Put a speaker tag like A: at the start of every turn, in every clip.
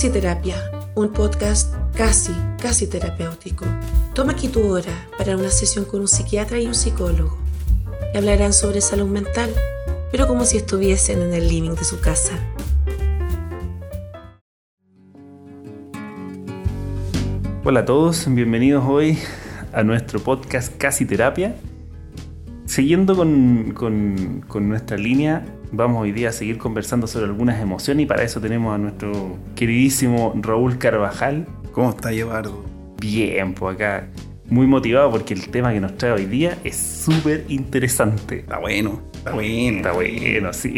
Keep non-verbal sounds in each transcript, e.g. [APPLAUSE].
A: Casi Terapia, un podcast casi, casi terapéutico. Toma aquí tu hora para una sesión con un psiquiatra y un psicólogo. Y hablarán sobre salud mental, pero como si estuviesen en el living de su casa.
B: Hola a todos, bienvenidos hoy a nuestro podcast Casi Terapia. Siguiendo con, con- con nuestra línea, vamos hoy día a seguir conversando sobre algunas emociones y para eso tenemos a nuestro queridísimo Raúl Carvajal.
C: ¿Cómo está Eduardo?
B: Bien, pues acá muy motivado porque el tema que nos trae hoy día es súper interesante.
C: Está bueno, está bueno.
B: Está bueno, sí.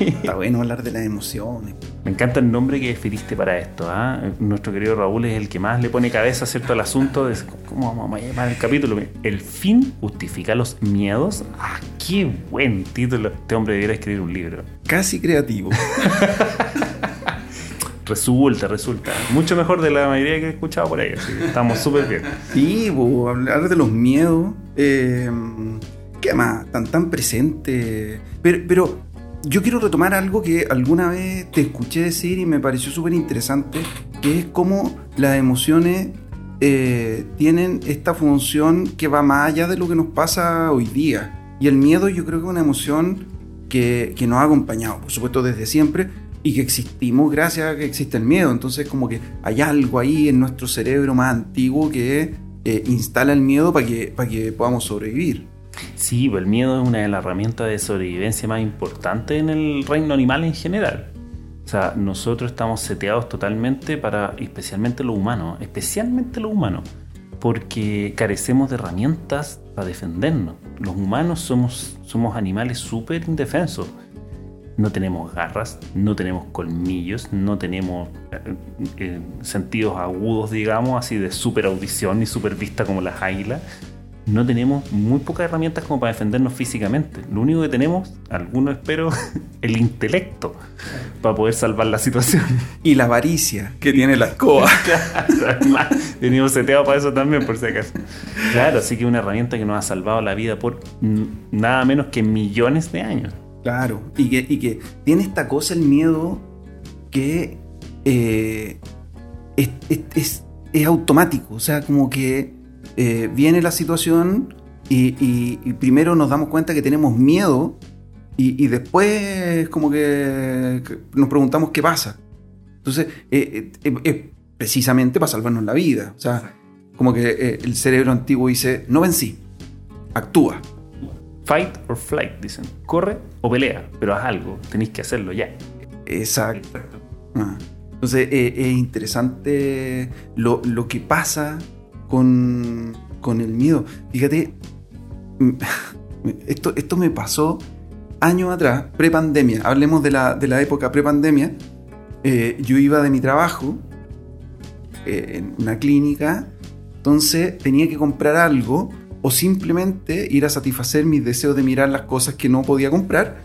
C: Está bueno hablar de las emociones.
B: Me encanta el nombre que definiste para esto. ¿ah? Nuestro querido Raúl es el que más le pone cabeza ¿cierto? al asunto de cómo vamos a llamar el capítulo. El fin justifica los miedos. ¡Ah, qué buen título! Este hombre debería escribir un libro.
C: Casi creativo. [LAUGHS]
B: Resulta, resulta. Mucho mejor de la mayoría que he escuchado por ahí. así que estamos súper bien.
C: Sí, bo, hablar de los miedos. eh, ¿Qué más? Tan tan presente. Pero, pero yo quiero retomar algo que alguna vez te escuché decir y me pareció súper interesante, que es cómo las emociones eh, tienen esta función que va más allá de lo que nos pasa hoy día. Y el miedo yo creo que es una emoción que, que nos ha acompañado, por supuesto, desde siempre y que existimos gracias a que existe el miedo. Entonces como que hay algo ahí en nuestro cerebro más antiguo que eh, instala el miedo para que, para que podamos sobrevivir.
B: Sí, pues el miedo es una de las herramientas de sobrevivencia más importantes en el reino animal en general. O sea, nosotros estamos seteados totalmente para, especialmente los humanos, especialmente los humanos, porque carecemos de herramientas para defendernos. Los humanos somos, somos animales súper indefensos. No tenemos garras, no tenemos colmillos, no tenemos eh, eh, sentidos agudos, digamos, así de super audición ni super vista como las águilas no tenemos muy pocas herramientas como para defendernos físicamente. Lo único que tenemos, algunos espero, [LAUGHS] el intelecto para poder salvar la situación.
C: Y la avaricia que tiene la escoba. [LAUGHS]
B: Además, venimos seteados para eso también, por si acaso. Claro, así que una herramienta que nos ha salvado la vida por nada menos que millones de años.
C: Claro, y que, y que tiene esta cosa el miedo que eh, es, es- es- es automático, o sea, como que eh, viene la situación y, y- y primero nos damos cuenta que tenemos miedo y, y después como que, que nos preguntamos qué pasa. Entonces, eh, eh, precisamente para salvarnos la vida, o sea, como que eh, el cerebro antiguo dice, no vencí, actúa.
B: Fight or flight, dicen. Corre o pelea, pero haz algo, tenéis que hacerlo ya.
C: Exacto. Ah. Entonces eh, es interesante lo, lo que pasa con, con el miedo. Fíjate, [LAUGHS] esto, esto me pasó años atrás, pre-pandemia. Hablemos de la, de la época pre-pandemia. Eh, yo iba de mi trabajo eh, en una clínica, entonces tenía que comprar algo o simplemente ir a satisfacer mis deseos de mirar las cosas que no podía comprar.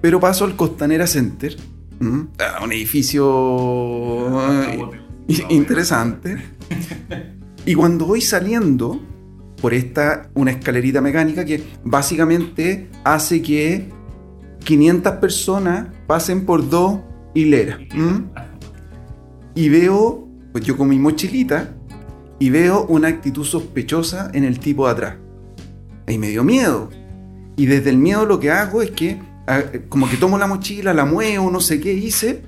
C: Pero paso al Costanera Center, ¿m? Ah, un edificio eh, [LAUGHS] interesante. [LAUGHS] Y cuando voy saliendo por esta, una escalerita mecánica que básicamente hace que 500 personas pasen por dos hileras. Y veo, pues yo con mi mochilita, y veo una actitud sospechosa en el tipo de atrás. Ahí me dio miedo. Y desde el miedo lo que hago es que, como que tomo la mochila, la muevo, no sé qué hice,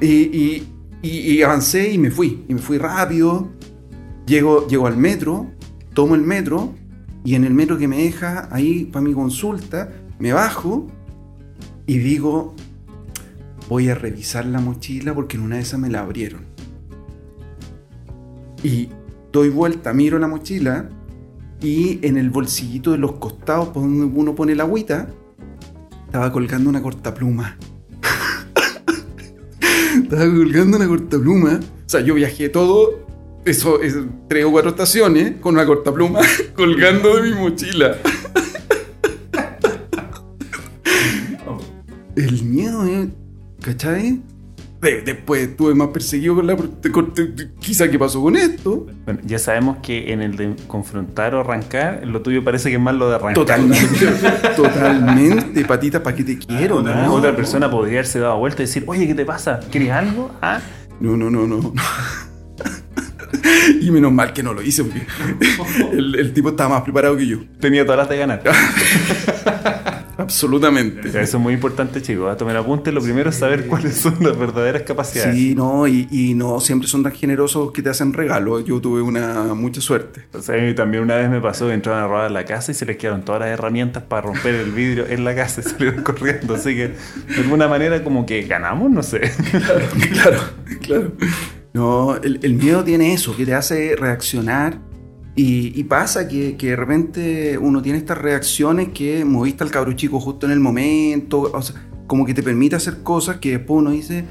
C: y- y- y avancé y me fui. Y me fui rápido. Llego, llego al metro, tomo el metro, y en el metro que me deja ahí para mi consulta, me bajo y digo, voy a revisar la mochila porque en una de esas me la abrieron. Y doy vuelta, miro la mochila y en el bolsillito de los costados, por donde uno pone la agüita, estaba colgando una cortapluma. [LAUGHS] estaba colgando una cortapluma. O sea, yo viajé todo, eso, es tres o cuatro estaciones, con una cortapluma [LAUGHS] colgando de mi mochila. [LAUGHS] El miedo, ¿eh? ¿cachai? De- después estuve más perseguido con la... quizá qué pasó con esto.
B: Bueno, ya sabemos que en el de confrontar o arrancar, lo tuyo parece que es más lo de arrancar.
C: Totalmente, [LAUGHS] totalmente, patita, ¿para qué te quiero? No?
B: otra persona podría haberse dado vuelta y decir, oye, ¿qué te pasa? ¿Quieres algo? ¿Ah?
C: No, no, no, no. [LAUGHS] y menos mal que no lo hice, porque [LAUGHS] el, el tipo estaba más preparado que yo.
B: Tenía todas las de ganar. [LAUGHS]
C: Absolutamente.
B: Eso es muy importante, chicos. A tomar apunte, lo primero es saber cuáles son las verdaderas capacidades.
C: Sí, no, y, y no siempre son tan generosos que te hacen regalos. Yo tuve una mucha suerte.
B: O sea, también una vez me pasó que entraron a robar la casa y se les quedaron todas las herramientas para romper el vidrio en la casa y salieron corriendo. Así que, de alguna manera, como que ganamos, no sé.
C: Claro, claro, claro. No, el, el miedo tiene eso, que te hace reaccionar. Y, y pasa que, que de repente uno tiene estas reacciones que moviste al cabro chico justo en el momento. O sea, como que te permite hacer cosas que después uno dice,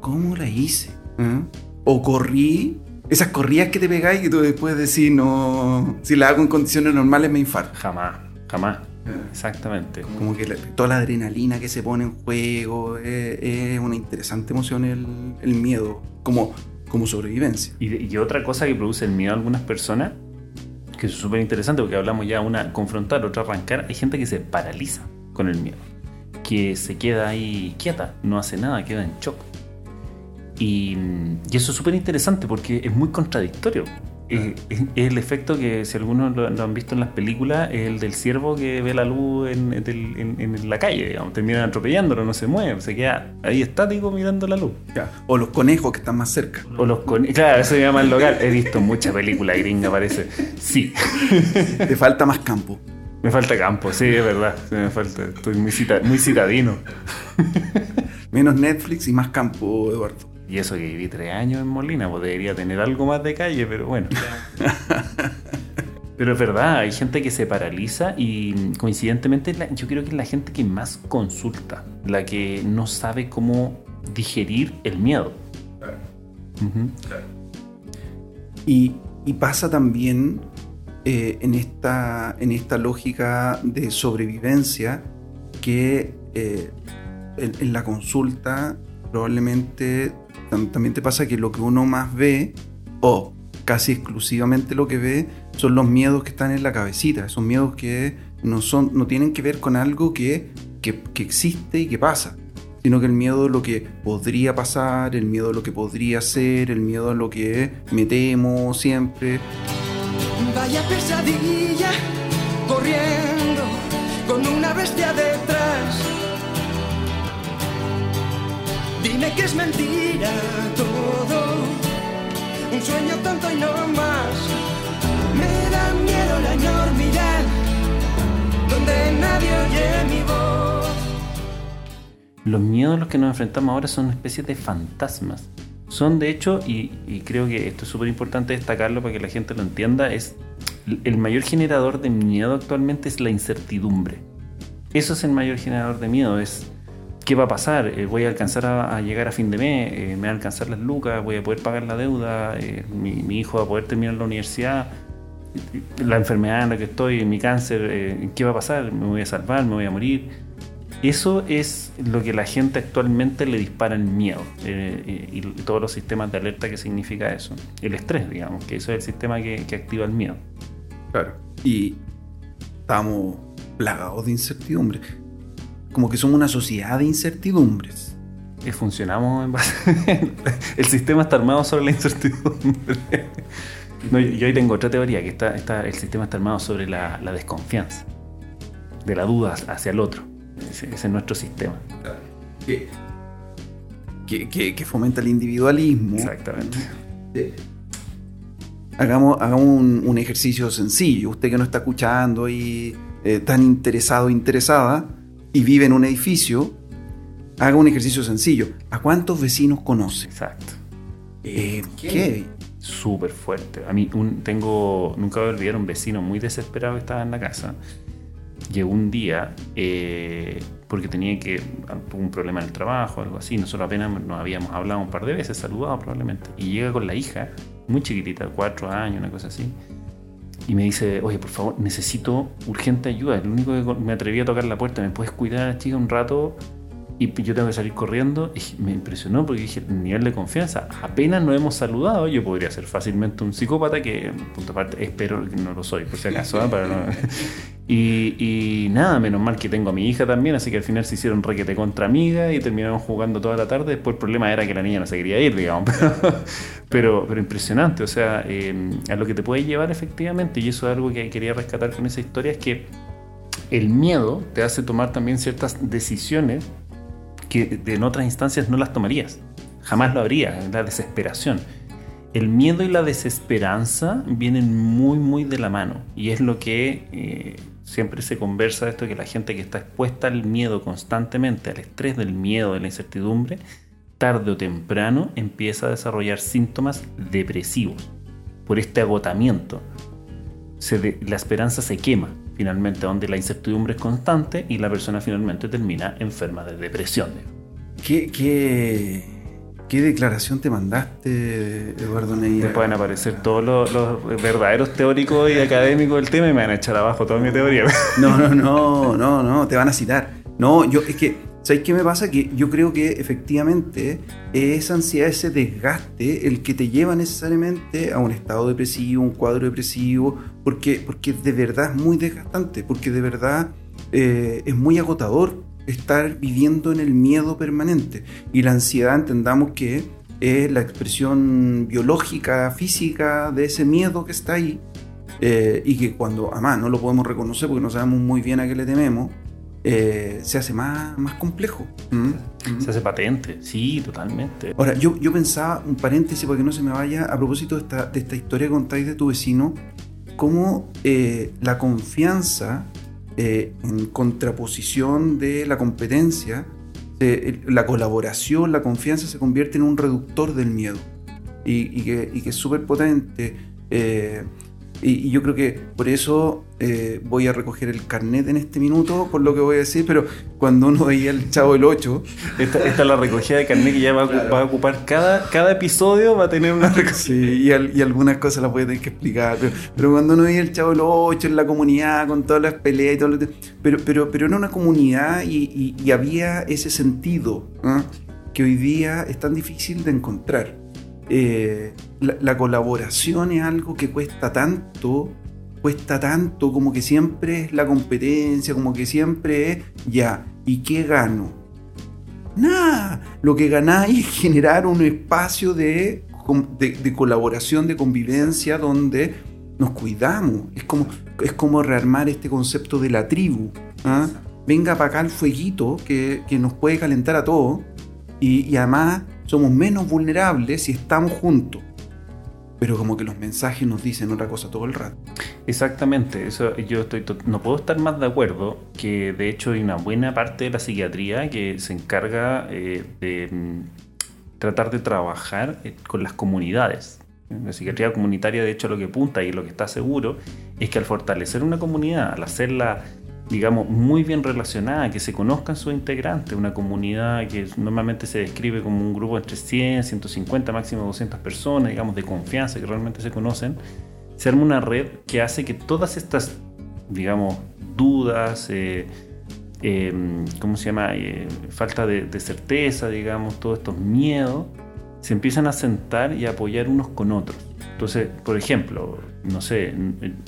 C: ¿cómo la hice? ¿Ah? O corrí. Esas corridas que te pegáis y tú después decís, no, si la hago en condiciones normales me infarto.
B: Jamás, jamás. Exactamente.
C: Como que la- toda la adrenalina que se pone en juego es, es una interesante emoción el, el miedo, como, como sobrevivencia.
B: Y, otra cosa que produce el miedo a algunas personas, que es súper interesante porque hablamos ya una confrontar, otra arrancar, hay gente que se paraliza con el miedo, que se queda ahí quieta, no hace nada, queda en shock. Y, y eso es súper interesante porque es muy contradictorio. Es, es- es el efecto que, si algunos lo, lo han visto en las películas, es el del ciervo que ve la luz en, en el- en- en la calle, digamos, terminan atropellándolo, no se mueve, se queda ahí estático mirando la luz.
C: Ya. O los conejos que están más cerca.
B: O los con... Claro, eso se llama el local. He visto mucha película gringa, parece. Sí.
C: Te falta más campo.
B: Me falta campo, sí, es verdad. Sí, me falta. Estoy muy, cita- muy citadino.
C: Menos Netflix y más campo, Eduardo.
B: Y eso que viví tres años en Molina, pues debería tener algo más de calle, pero bueno. [LAUGHS] Pero es verdad, hay gente que se paraliza y coincidentemente la- yo creo que es la gente que más consulta, la que no sabe cómo digerir el miedo. Ujú.
C: Y, y pasa también eh, en, esta, en esta lógica de sobrevivencia que eh, en, en la consulta probablemente también te pasa que lo que uno más ve, o casi exclusivamente lo que ve, son los miedos que están en la cabecita, esos miedos que no, son, no tienen que ver con algo que, que, que existe y que pasa, sino que el miedo a lo que podría pasar, el miedo a lo que podría ser, el miedo a lo que me temo siempre.
D: Vaya pesadilla, corriendo con una bestia detrás. Dime que es mentira todo, un sueño tonto y no más. Me da miedo la enormidad, donde nadie oye mi voz.
B: Los miedos a los que nos enfrentamos ahora son una especie de fantasmas. Son de hecho, y, creo que esto es súper importante destacarlo para que la gente lo entienda, es el mayor generador de miedo actualmente es la incertidumbre. Eso es el mayor generador de miedo, es qué va a pasar, Eh, voy a alcanzar a, a llegar a fin de mes, Eh, me van a alcanzar las lucas, voy a poder pagar la deuda, Eh, mi, mi hijo va a poder terminar la universidad, la enfermedad en la que estoy, mi cáncer, eh, qué va a pasar, me voy a salvar, me voy a morir. Eso es lo que la gente actualmente le dispara el miedo eh, y todos los sistemas de alerta que significa eso. El estrés, digamos, que eso es el sistema que, que activa el miedo.
C: Claro. Y estamos plagados de incertidumbre. Como que somos una sociedad de incertidumbres.
B: Y funcionamos en base... [LAUGHS] el sistema está armado sobre la incertidumbre. [LAUGHS] No, yo hoy tengo otra teoría, que está, está, el sistema está armado sobre la, la desconfianza, de la duda hacia el otro. Ese, ese es nuestro sistema.
C: Que, que, que- fomenta el individualismo.
B: Exactamente.
C: Hagamos, hagamos un, un ejercicio sencillo. Usted que no está escuchando y eh, tan interesado, interesada, y vive en un edificio, haga un ejercicio sencillo. ¿A cuántos vecinos conoce?
B: Exacto.
C: Eh, ¿Qué?
B: súper fuerte. A mí un- tengo, nunca voy a olvidar un vecino muy desesperado que estaba en la casa. Llegó un día eh, porque tenía que un problema en el trabajo, algo así. Nosotros apenas nos habíamos hablado un par de veces, saludado probablemente. Y llega con la hija, muy chiquitita, cuatro años, una cosa así. Y me dice, oye, por favor, necesito urgente ayuda. Es lo único que me atreví a tocar la puerta. ¿Me puedes cuidar chica un rato? Y yo tengo que salir corriendo y me impresionó porque dije, nivel de confianza, apenas nos hemos saludado, yo podría ser fácilmente un psicópata que, punto aparte, espero que no lo soy, por si acaso, ¿eh? Para no- [LAUGHS] y, y nada, menos mal que tengo a mi hija también, así que al final se hicieron requete contra amiga y terminamos jugando toda la tarde. Después el problema era que la niña no se quería ir, digamos. [LAUGHS] Pero, pero impresionante, o sea, eh, a lo que te puede llevar efectivamente, y eso es algo que quería rescatar con esa historia, es que el miedo te hace tomar también ciertas decisiones que en otras instancias no las tomarías. Jamás lo habría, la desesperación. El miedo y la desesperanza vienen muy, muy de la mano. Y es lo que eh, siempre se conversa de esto, que la gente que está expuesta al miedo constantemente, al estrés del miedo, de la incertidumbre, tarde o temprano empieza a desarrollar síntomas depresivos por este agotamiento. La esperanza se quema finalmente, donde la incertidumbre es constante y la persona finalmente termina enferma de depresión.
C: ¿Qué, qué, qué declaración te mandaste, Eduardo Neira?
B: Después van a aparecer todos los, los verdaderos teóricos y académicos del tema y me van a echar abajo toda mi teoría.
C: No, no, no, no, no, te van a citar. No, yo, es que, ¿sabes qué me pasa? Que yo creo que efectivamente esa ansiedad, ese desgaste, el que te lleva necesariamente a un estado depresivo, un cuadro depresivo, porque, porque de verdad es muy desgastante, porque de verdad eh, es muy agotador estar viviendo en el miedo permanente. Y la ansiedad, entendamos que es la expresión biológica, física de ese miedo que está ahí. Eh, y que cuando, además, no lo podemos reconocer porque no sabemos muy bien a qué le tememos, eh, se hace más, más complejo. ¿Mm? ¿Mm?
B: Se hace patente, sí, totalmente.
C: Ahora, yo, yo pensaba, un paréntesis para que no se me vaya, a propósito de esta, de esta historia que contáis de tu vecino, cómo eh, la confianza eh, en contraposición de la competencia, eh, la colaboración, la confianza se convierte en un reductor del miedo y, y que, y que es súper potente. Y, y yo creo que por eso eh, voy a recoger el carnet en este minuto, por lo que voy a decir, pero cuando uno veía el Chavo del 8,
B: Esta, esta es la recogida de carnet que ya va a, ocu- va a ocupar cada, cada episodio, va a tener una [LAUGHS] recogida.
C: Sí, y, al- y algunas cosas las voy a tener que explicar. Pero, pero cuando uno veía el Chavo del 8 en la comunidad, con todas las peleas y todo lo pero, pero, pero era una comunidad y, y- y había ese sentido ¿ah? que hoy día es tan difícil de encontrar. Eh, la, la colaboración es algo que cuesta tanto, cuesta tanto, como que siempre es la competencia, como que siempre es, ya, ¿y qué gano? Nada, lo que ganáis es generar un espacio de, de, de colaboración, de convivencia, donde nos cuidamos. Es como, es como rearmar este concepto de la tribu. ¿ah? Venga para acá el fueguito que, que nos puede calentar a todos y, y además somos menos vulnerables si estamos juntos. Pero como que los mensajes nos dicen otra cosa todo el rato.
B: Exactamente, eso yo estoy to- no puedo estar más de acuerdo que de hecho hay una buena parte de la psiquiatría que se encarga eh, de mm, tratar de trabajar eh, con las comunidades. La psiquiatría comunitaria de hecho lo que apunta y lo que está seguro es que al fortalecer una comunidad, al hacerla digamos muy bien relacionada, que se conozcan sus integrantes, una comunidad que normalmente se describe como un grupo entre 100, 150, máximo 200 personas, digamos de confianza que realmente se conocen, se arma una red que hace que todas estas, digamos, dudas, eh, eh, ¿cómo se llama? Eh, falta de, de certeza, digamos, todos estos miedos, se empiezan a sentar y a apoyar unos con otros. Entonces, por ejemplo, no sé,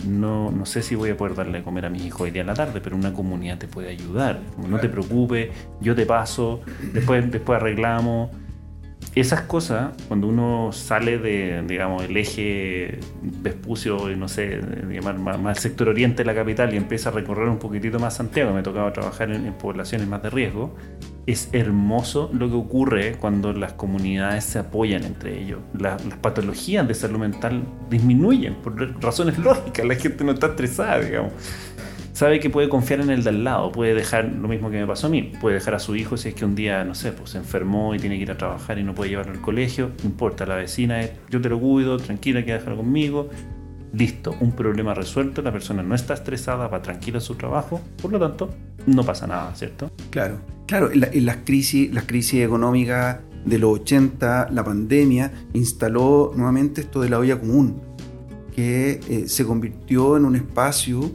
B: no, no sé si voy a poder darle de comer a mis hijos hoy día en la tarde, pero una comunidad te puede ayudar. Como, no te preocupes, yo te paso, después, después arreglamos. Esas cosas, cuando uno sale de, digamos, el eje Vespucio, no sé, más, más el sector oriente de la capital y empieza a recorrer un poquitito más Santiago, me tocaba trabajar en, en poblaciones más de riesgo, es hermoso lo que ocurre cuando las comunidades se apoyan entre ellos. La- las patologías de salud mental disminuyen por razones lógicas, la gente no está estresada, digamos. Sabe que puede confiar en el de al lado, puede dejar lo mismo que me pasó a mí, puede dejar a su hijo si es que un día, no sé, pues se enfermó y tiene que ir a trabajar y no puede llevarlo al colegio, no importa, la vecina es, yo te lo cuido, tranquila, que dejarlo conmigo, listo, un problema resuelto, la persona no está estresada, va tranquila a su trabajo, por lo tanto, no pasa nada, ¿cierto?
C: Claro, claro, en, la- en las crisis, las crisis económicas de los 80, la pandemia, instaló nuevamente esto de la olla común, que eh, se convirtió en un espacio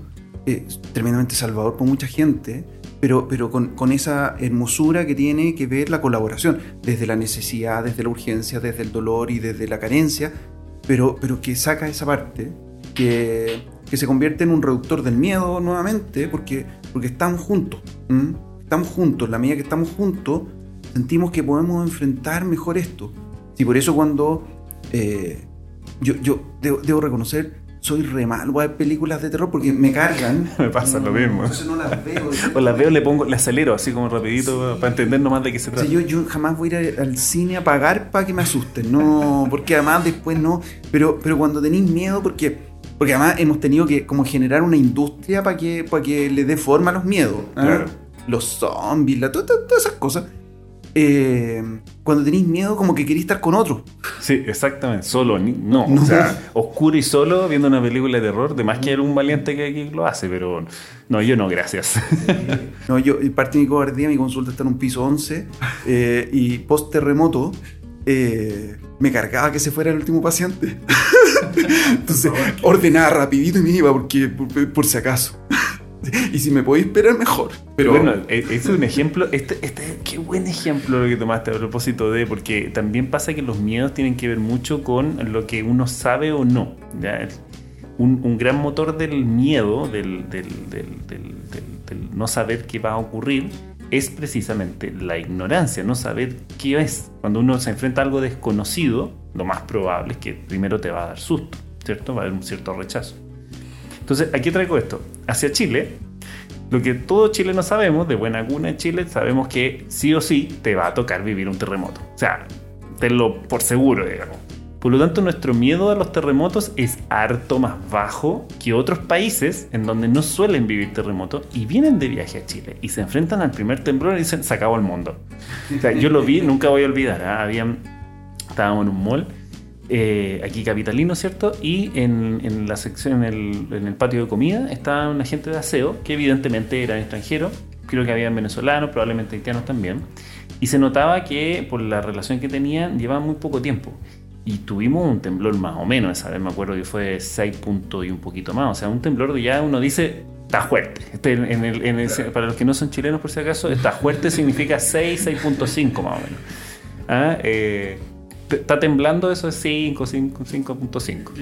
C: eh, tremendamente salvador por mucha gente, pero, pero con, con esa hermosura que tiene que ver la colaboración, desde la necesidad, desde la urgencia, desde el dolor y desde la carencia, pero, pero que saca esa parte, que, que se convierte en un reductor del miedo nuevamente, porque, porque estamos juntos. ¿m? Estamos juntos, la medida que estamos juntos, sentimos que podemos enfrentar mejor esto. Y por eso cuando eh, yo, yo debo, debo reconocer, soy re malo a ver películas de terror porque me cargan. [LAUGHS]
B: Me pasa lo mismo.
C: Entonces no las veo. [LAUGHS]
B: O las veo, le pongo, le acelero así como rapidito para entender nomás de qué se
C: O
B: trata.
C: sea, yo, yo jamás voy a ir al cine a pagar para que me asusten, no, porque además después no, pero, pero cuando tenéis miedo, porque, porque además hemos tenido que como generar una industria para que, para que le dé forma a los miedos, ¿ah?
B: Claro.
C: los zombies, la, to- to- todas esas cosas. Eh, cuando tenéis miedo, como que queréis estar con otro.
B: Sí, exactamente. Solo, no.
C: No.
B: O sea, oscuro y solo viendo una película de terror. De más que era un valiente que, que lo hace, pero no, yo no, gracias.
C: No, yo, parte de mi cobardía, mi consulta está en un piso 11 eh, y post terremoto eh, me cargaba que se fuera el último paciente. [LAUGHS] Entonces ordenaba rapidito y me iba porque, por, por si acaso. [LAUGHS] y si me podéis esperar, mejor. Pero
B: bueno, e- es un ejemplo. Este, este, qué buen ejemplo lo que tomaste a propósito de, porque también pasa que los miedos tienen que ver mucho con lo que uno sabe o no. ¿ya? Un, un gran motor del miedo, del- del- del- del no saber qué va a ocurrir, es precisamente la ignorancia, no saber qué es. Cuando uno se enfrenta a algo desconocido, lo más probable es que primero te va a dar susto, ¿cierto? Va a haber un cierto rechazo. Entonces, aquí traigo esto. Hacia Chile, lo que todo chileno sabemos, de buena cuna en Chile, sabemos que sí o sí te va a tocar vivir un terremoto. O sea, tenlo por seguro, digamos. Por lo tanto, nuestro miedo a los terremotos es harto más bajo que otros países en donde no suelen vivir terremotos y vienen de viaje a Chile y se enfrentan al primer temblor y dicen, se acabó el mundo. O sea, yo lo vi, [LAUGHS] nunca voy a olvidar. ¿ah? Habían, estábamos en un mall eh, aquí capitalino, ¿cierto? Y en, en la sección, en el, en el patio de comida, estaba un agente de aseo que evidentemente era extranjero. Creo que habían venezolanos, probablemente haitianos también. Y se notaba que por la relación que tenían, llevaban muy poco tiempo. Y tuvimos un temblor más o menos, esa vez me acuerdo que fue 6 puntos y un poquito más. O sea, un temblor que ya uno dice, está fuerte. Este, en el- en el- para los que no son chilenos, por si acaso, está fuerte significa 6, 6.5 más o menos. Ah, eh, está temblando, eso es 5, 5, 5.5.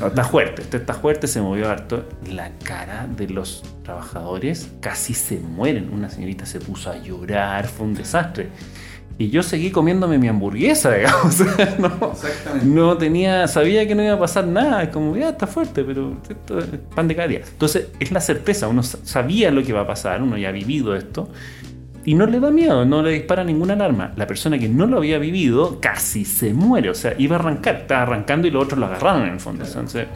B: No, está fuerte, este está fuerte, se movió harto. La cara de los trabajadores casi se mueren. Una señorita se puso a llorar, fue un desastre. Y yo seguí comiéndome mi hamburguesa, [LAUGHS] digamos. No,
C: Exactamente.
B: no tenía, sabía que no iba a pasar nada. Es como, ya está fuerte, pero esto es pan de cada día. Entonces, es la certeza. Uno sa- sabía lo que iba a pasar, uno ya ha vivido esto. Y no le da miedo, no le dispara ninguna alarma. La persona que no lo había vivido casi se muere. O sea, iba a arrancar, estaba arrancando y los otros lo agarraron en el fondo. Entonces,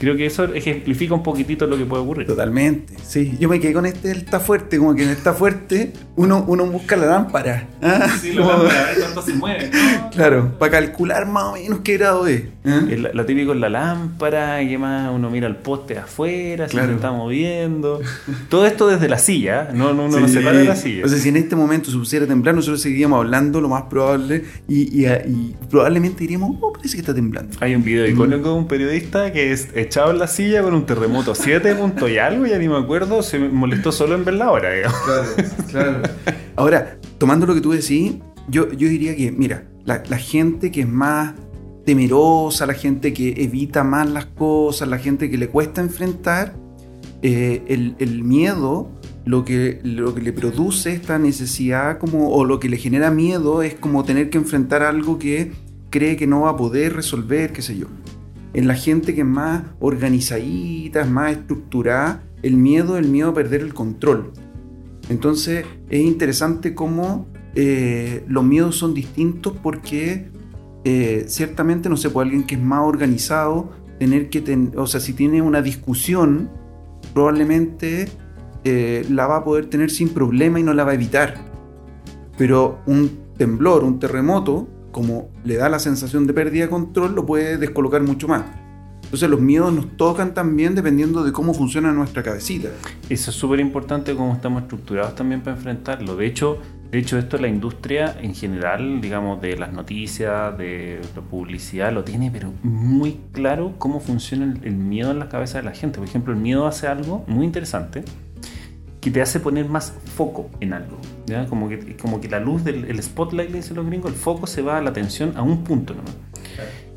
B: creo que eso ejemplifica un poquitito lo que puede ocurrir.
C: Totalmente, sí. Yo me quedé con este, está fuerte, como que en está fuerte uno, uno busca la lámpara. ¿ah? Como-
B: cuánto se mueve. [LAUGHS]
C: Claro, para calcular más o menos qué grado es. ¿ah?
B: La- Lo típico es la lámpara, y que más uno mira el poste afuera, si se está moviendo. Todo esto desde la silla, no, no, uno no
C: Sí.
B: se para de la silla.
C: O sea, si en este momento se pusiera a temblar, nosotros seguiríamos hablando, lo más probable, y, y- y probablemente diríamos, oh, parece que está temblando.
B: Hay un video icónico de un periodista que es echado en la silla con un terremoto 7 punto y algo, ya ni me acuerdo, se molestó solo en ver la hora, digamos.
C: Claro, claro. Ahora, tomando lo que tú decís, yo, yo diría que, mira, la, la gente que es más temerosa, la gente que evita más las cosas, la gente que le cuesta enfrentar, eh, el, el miedo, lo que, lo que le produce esta necesidad como, o lo que le genera miedo es como tener que enfrentar algo que cree que no va a poder resolver, qué sé yo. En la gente que es más organizadita, más estructurada, el miedo el miedo a perder el control. Entonces es interesante cómo eh, los miedos son distintos porque eh, ciertamente, no sé, pues alguien que es más organizado, tener que, ten- o sea, si tiene una discusión, probablemente eh, la va a poder tener sin problema y no la va a evitar. Pero un temblor, un terremoto, como le da la sensación de pérdida de control, lo puede descolocar mucho más. Entonces los miedos nos tocan también dependiendo de cómo funciona nuestra cabecita.
B: Eso es súper importante cómo estamos estructurados también para enfrentarlo. De hecho, de hecho, esto la industria en general, digamos, de las noticias, de la publicidad, lo tiene, pero muy claro cómo funciona el, miedo en la cabeza de la gente. Por ejemplo, el miedo hace algo muy interesante, que te hace poner más foco en algo. ¿ya? Como, que, como que la luz del el spotlight, le dicen los gringos, el foco se va a la atención a un punto nomás.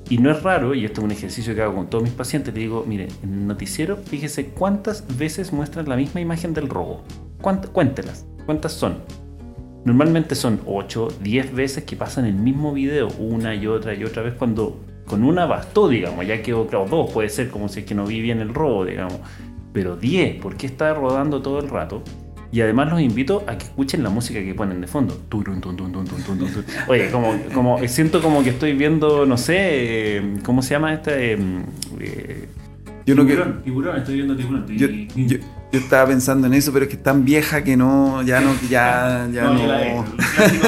B: Y no es raro, y esto es un ejercicio que hago con todos mis pacientes, le digo, mire, en el noticiero, fíjese cuántas veces muestran la misma imagen del robo. Cuéntelas, ¿cuántas son? Normalmente son 8, 10 veces que pasan el mismo video una y otra y otra vez cuando con una bastó, digamos, ya quedó claro, dos puede ser como si es que no vi bien el robo, digamos, pero 10, ¿por qué está rodando todo el rato? Y además los invito a que escuchen la música que ponen de fondo. Oye, como, como siento como que estoy viendo, no sé, eh, ¿cómo se llama esta? Eh, eh,
C: Yo no
B: tiburón,
C: quiero-
B: tiburón, estoy viendo tiburón.
C: Yo, yo- yo estaba pensando en eso, pero es que es tan vieja que no, ya no, ya, ya
B: No,
C: no.
B: la he el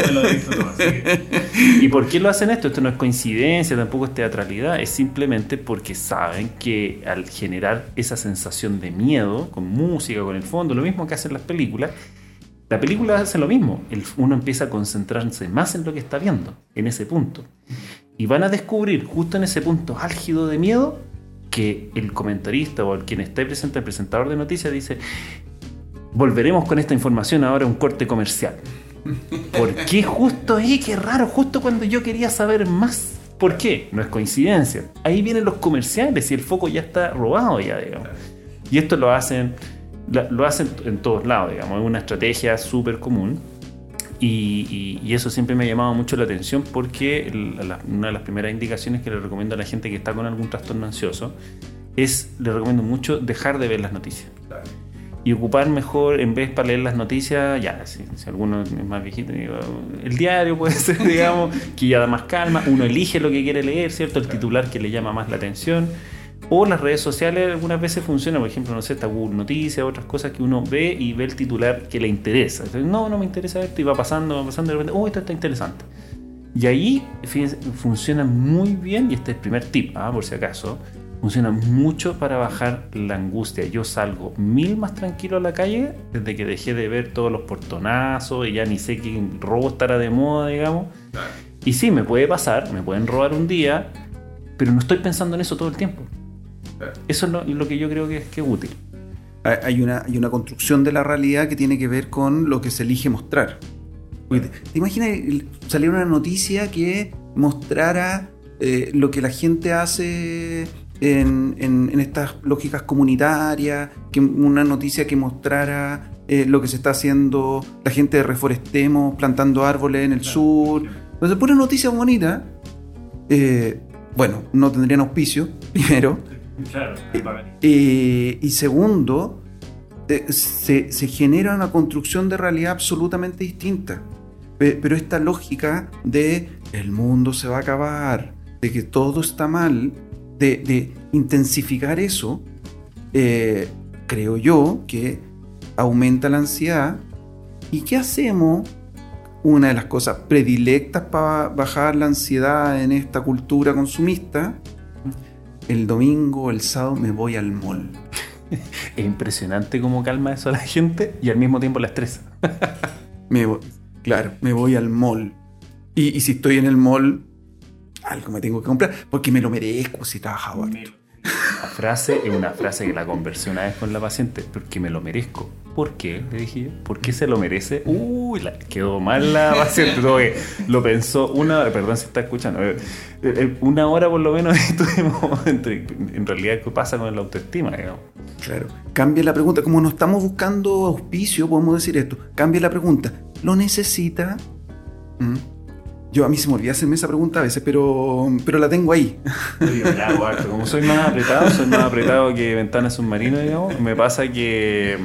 B: me lo he visto todo, así que- [LAUGHS] ¿Y por qué lo hacen esto? Esto no es coincidencia, tampoco es teatralidad, es simplemente porque saben que al generar esa sensación de miedo, con música, con el fondo, lo mismo que hacen las películas, la película hace lo mismo. El- uno empieza a concentrarse más en lo que está viendo, en ese punto. Y van a descubrir justo en ese punto álgido de miedo que el comentarista o el quien esté presente, el presentador de noticias, dice, volveremos con esta información ahora a un corte comercial. ¿Por qué justo ahí? Qué raro, justo cuando yo quería saber más. ¿Por qué? No es coincidencia. Ahí vienen los comerciales y el foco ya está robado ya, digamos. Y esto lo hacen, lo hacen en todos lados, digamos. Es una estrategia súper común. Y, y- y eso siempre me ha llamado mucho la atención porque la- una de las primeras indicaciones que le recomiendo a la gente que está con algún trastorno ansioso es, le recomiendo mucho dejar de ver las noticias y ocupar mejor, en vez para leer las noticias, ya, si, si alguno es más viejito, digo, el diario puede ser, digamos, que ya da más calma, uno elige lo que quiere leer, ¿cierto? El titular que le llama más la atención. O las redes sociales algunas veces funcionan, por ejemplo, no sé, está Google Noticias, otras cosas que uno ve y ve el titular que le interesa. Entonces, no, no me interesa esto y va pasando, va pasando de repente, oh, esto está interesante. Y ahí fíjense, funciona muy bien, y este es el primer tip, ah, por si acaso, funciona mucho para bajar la angustia. Yo salgo mil más tranquilo a la calle desde que dejé de ver todos los portonazos y ya ni sé qué robo estará de moda, digamos. Y sí, me puede pasar, me pueden robar un día, pero no estoy pensando en eso todo el tiempo. Eso es lo, lo que yo creo que es, que es útil.
C: Hay- una, hay una construcción de la realidad que tiene que ver con lo que se elige mostrar. Te, ¿te imaginas salir una noticia que mostrara eh, lo que la gente hace en, en- en estas lógicas comunitarias? Que una noticia que mostrara eh, lo que se está haciendo la gente de Reforestemos plantando árboles en el sur. Entonces, pura noticia bonita. eh, bueno, no tendrían auspicio, [LAUGHS] primero.
B: Claro,
C: Eh, y segundo, eh, se, se genera una construcción de realidad absolutamente distinta. Pe- Pero esta lógica de el mundo se va a acabar, de que todo está mal, de, de intensificar eso, eh, creo yo que aumenta la ansiedad. ¿Y qué hacemos? Una de las cosas predilectas para bajar la ansiedad en esta cultura consumista, el domingo o el sábado me voy al mall. [LAUGHS]
B: Es impresionante cómo calma eso a la gente y al mismo tiempo la estresa. [LAUGHS]
C: Me voy- claro, me voy al mall. Y, y si estoy en el mall, algo me tengo que comprar, porque me lo merezco si harto.
B: La frase es una frase que la conversé una vez con la paciente, porque me lo merezco. ¿Por qué? Le dije yo. ¿Por qué se lo merece? Uy, la- quedó mal la [LAUGHS] paciente. Lo pensó una hora, perdón si está escuchando, eh, eh, una hora por lo menos [LAUGHS] estuvimos entre, en realidad, ¿qué pasa con la autoestima? digamos?
C: Claro. Cambia la pregunta. Como no estamos buscando auspicio, podemos decir esto. Cambia la pregunta. ¿Lo necesita? ¿Mm? Yo a mí se me olvida hacerme esa pregunta a veces, pero, pero la tengo ahí.
B: Como soy más apretado, soy más apretado que ventana submarino, digamos, me pasa que,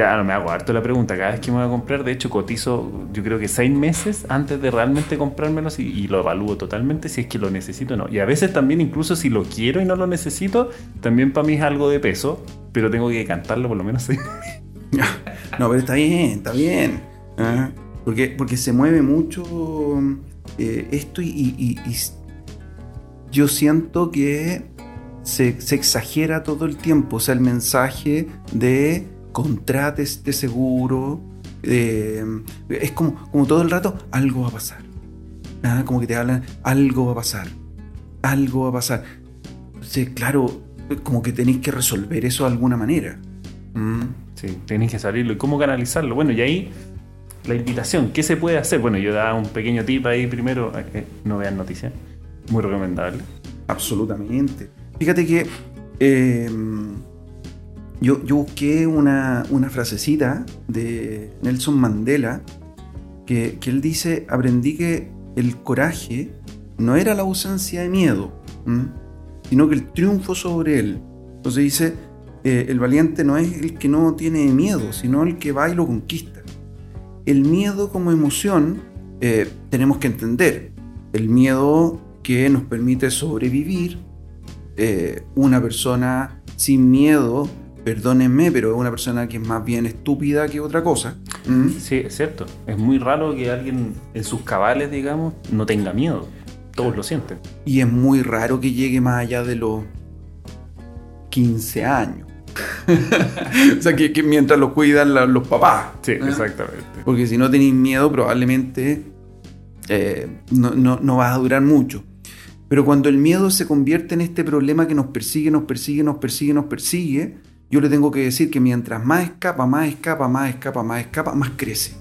B: no, me hago harto la pregunta. Cada vez que me voy a comprar, de hecho, cotizo yo creo que seis meses antes de realmente comprármelos y, lo evalúo totalmente si es que lo necesito o no. Y a veces también, incluso si lo quiero y no lo necesito, también para mí es algo de peso, pero tengo que cantarlo por lo menos seis [LAUGHS]
C: No, pero está bien, está bien. Ah, Porque, porque se mueve mucho eh, esto y yo siento que se, se exagera todo el tiempo. O sea, el mensaje de contrate este seguro. eh, es como, como todo el rato, algo va a pasar. Ah, como que te hablan, algo va a pasar. Algo va a pasar. Sí, claro, como que tenéis que resolver eso de alguna manera. Mm.
B: Sí, tenés que salirlo. ¿Y cómo canalizarlo? Bueno, y ahí la invitación, ¿qué se puede hacer? Bueno, yo daba un pequeño tip ahí primero, eh, no vean noticias, muy recomendable.
C: Absolutamente. Fíjate que eh, yo, yo, busqué una, una, frasecita de Nelson Mandela que, que, él dice, aprendí que el coraje no era la ausencia de miedo, sino que el triunfo sobre él. Entonces dice, eh, el valiente no es el que no tiene miedo, sino el que va y lo conquista. El miedo como emoción eh, tenemos que entender. El miedo que nos permite sobrevivir. Eh, una persona sin miedo, perdónenme, pero es una persona que es más bien estúpida que otra cosa. ¿Mm?
B: Sí, es cierto. Es muy raro que alguien en sus cabales, digamos, no tenga miedo. Todos lo sienten.
C: Y es muy raro que llegue más allá de los 15 años. [LAUGHS] o sea, que, que, mientras lo cuidan la, los papás.
B: Sí, ¿eh? exactamente.
C: Porque si no tenéis miedo, probablemente eh, no, no, no vas a durar mucho. Pero cuando el miedo se convierte en este problema que nos persigue, nos persigue, nos persigue, nos persigue, yo le tengo que decir que mientras más escapa, más escapa, más escapa, más escapa, más crece.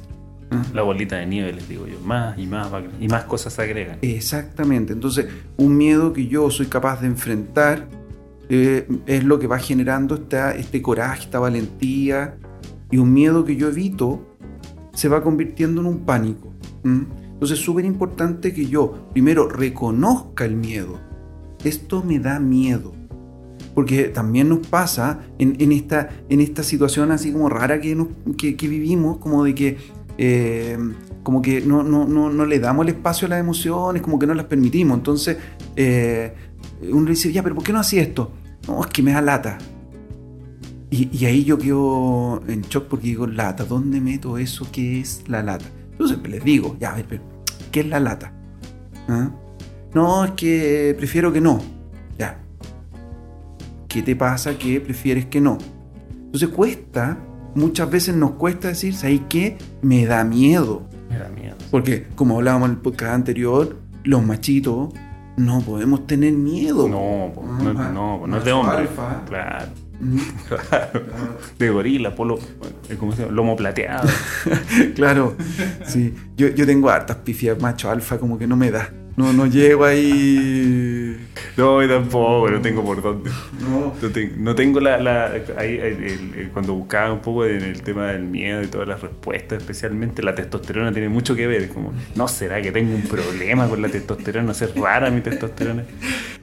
B: ¿Ah? La bolita de nieve, les digo yo. Más y más y más cosas se agregan.
C: Exactamente. Entonces, un miedo que yo soy capaz de enfrentar eh, es lo que va generando esta, este coraje, esta valentía. Y un miedo que yo evito se va convirtiendo en un pánico. ¿Mm? Entonces es súper importante que yo primero reconozca el miedo. Esto me da miedo. Porque también nos pasa en, esta, en esta situación así como rara que, nos, que, vivimos, como de que, eh, como que no, no, no, no, le damos el espacio a las emociones, como que no las permitimos. Entonces eh, uno dice, ya, pero ¿por qué no hacía esto? No, es que me da lata. Y, ahí yo quedo en shock porque digo, lata, ¿dónde meto eso? ¿Qué es la lata? Entonces les digo, ya, a ver, ¿qué es la lata? ¿Ah? No, es que prefiero que no. ¿Qué te pasa que prefieres que no? Entonces cuesta, muchas veces nos cuesta decir, ¿sabes qué? Me da miedo.
B: Me da miedo.
C: Porque, como hablábamos en el podcast anterior, los machitos no podemos tener miedo.
B: No, no, no, no, no es de hombre.
C: Alfa.
B: Claro. [LAUGHS] Claro. De gorila, polo, ¿cómo se llama? Lomo plateado. [LAUGHS]
C: claro, sí. Yo, yo tengo hartas pifias macho alfa, como que no me da. No, no llego ahí.
B: No, tampoco, no tengo por dónde.
C: No,
B: No, tengo, no tengo la. la ahí, el- cuando buscaba un poco en el tema del miedo y todas las respuestas, especialmente la testosterona tiene mucho que ver. Como, ¿no será que tengo un problema con la testosterona? ¿No es rara mi testosterona?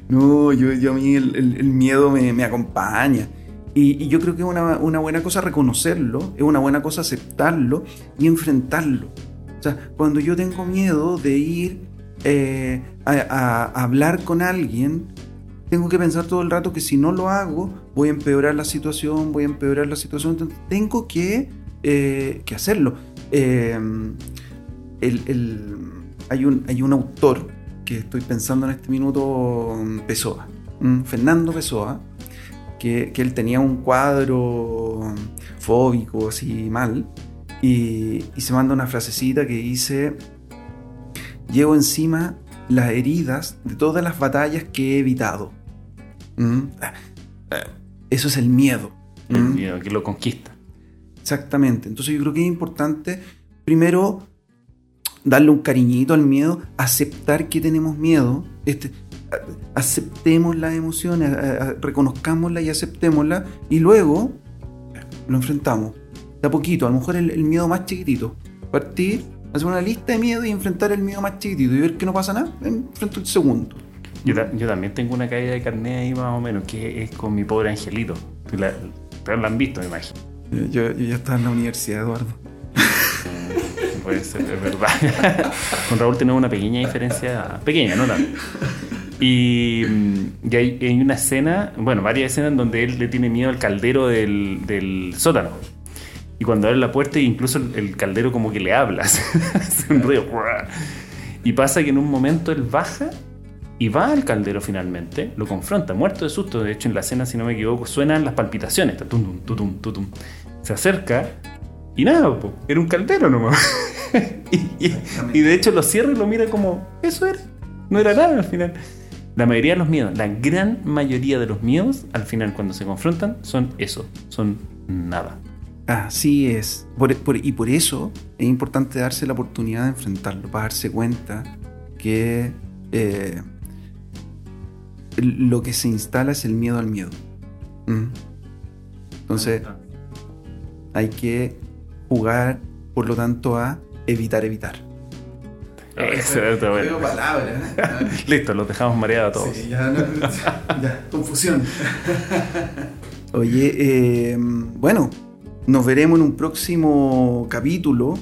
C: no yo, yo a mí el, el- el miedo me, me acompaña. Y, y yo creo que es una, una buena cosa reconocerlo, es una buena cosa aceptarlo y enfrentarlo. O sea, cuando yo tengo miedo de ir eh, a, hablar con alguien, tengo que pensar todo el rato que si no lo hago, voy a empeorar la situación, voy a empeorar la situación. Entonces, tengo que, eh, que hacerlo. Eh, el- el- hay, un, hay un autor que estoy pensando en este minuto, Pessoa, Fernando Pessoa, que, que él tenía un cuadro fóbico así mal, y se manda una frasecita que dice, llevo encima las heridas de todas las batallas que he evitado. Mm. Eso es el miedo.
B: El
C: Mm.
B: miedo que lo conquista.
C: Exactamente. Entonces yo creo que es importante, primero, darle un cariñito al miedo, aceptar que tenemos miedo, este, aceptemos las emociones, reconozcámoslas y aceptémoslas, y luego lo enfrentamos. De a poquito, a lo mejor el, el miedo más chiquitito. Partir, hacer una lista de miedo y enfrentar el miedo más chiquitito y ver que no pasa nada, enfrento el segundo.
B: Yo, ta- yo también tengo una caída de carnet ahí más o menos, que es con mi pobre angelito. La, ustedes la han visto, me imagino.
C: Yo, yo ya estaba en la universidad, Eduardo.
B: Puede ser, es verdad. [LAUGHS] Con Raúl tenemos una pequeña diferencia, pequeña, no tanto. Y, mm, y hay, hay una escena, bueno, varias escenas en donde él le tiene miedo al caldero del, del sótano. Y cuando abre la puerta, incluso el, el caldero como que le habla, [LAUGHS] hace un ruido. Y pasa que en un momento él baja y va al caldero finalmente, lo confronta, muerto de susto. De hecho, en la escena, si no me equivoco, suenan las palpitaciones. tutum, tutum. Se acerca y nada, po, era un caldero nomás. [LAUGHS] y, y- y de hecho lo cierra y lo mira como, eso era. No era nada al final. La mayoría de los miedos, la gran mayoría de los miedos, al final cuando se confrontan, son eso, son nada.
C: Así es. Por- por- y por eso es importante darse la oportunidad de enfrentarlo, para darse cuenta que eh, lo que se instala es el miedo al miedo. ¿Mm? Entonces hay que jugar, por lo tanto, a evitar evitar.
B: Excelente, bueno. [LAUGHS] Listo, los dejamos mareados a todos.
C: ya, confusión. Oye, eh, bueno, nos veremos en un próximo capítulo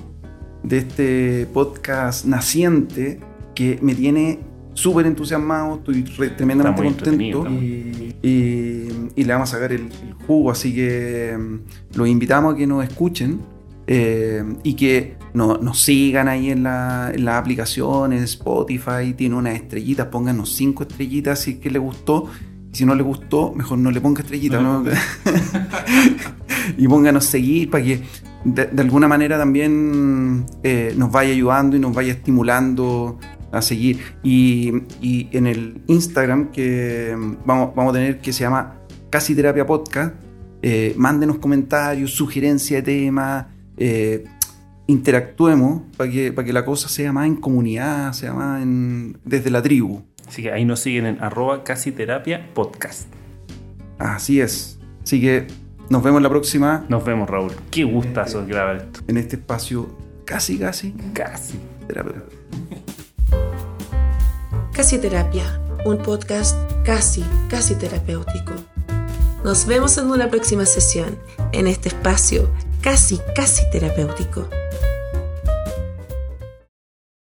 C: de este podcast naciente que me tiene súper entusiasmado, estoy re- tremendamente contento y, y- y le vamos a sacar el, el jugo, así que mm, los invitamos a que nos escuchen eh, y que no- nos sigan ahí en, la- en las aplicaciones, Spotify, tiene unas estrellitas, pónganos cinco estrellitas si es que les gustó. Si no les gustó, mejor no le ponga estrellitas. ¿no? [LAUGHS] y pónganos seguir para que de, de alguna manera también eh, nos vaya ayudando y nos vaya estimulando a seguir. Y, y en el Instagram que vamos, vamos a tener que se llama Casi Terapia Podcast, eh, mándenos comentarios, sugerencias de temas, eh, interactuemos para que, para que la cosa sea más en comunidad, sea más en- desde la tribu.
B: Así que ahí nos siguen en arroba casi terapia podcast.
C: Así es. Así que nos vemos la próxima
B: Nos vemos, Raúl. Qué gustazo grabar esto.
C: en este espacio casi, casi
B: Casi.
C: terapéutico.
A: Casi Terapia, un podcast casi, casi terapéutico. Nos vemos en una próxima sesión, en este espacio casi, casi terapéutico.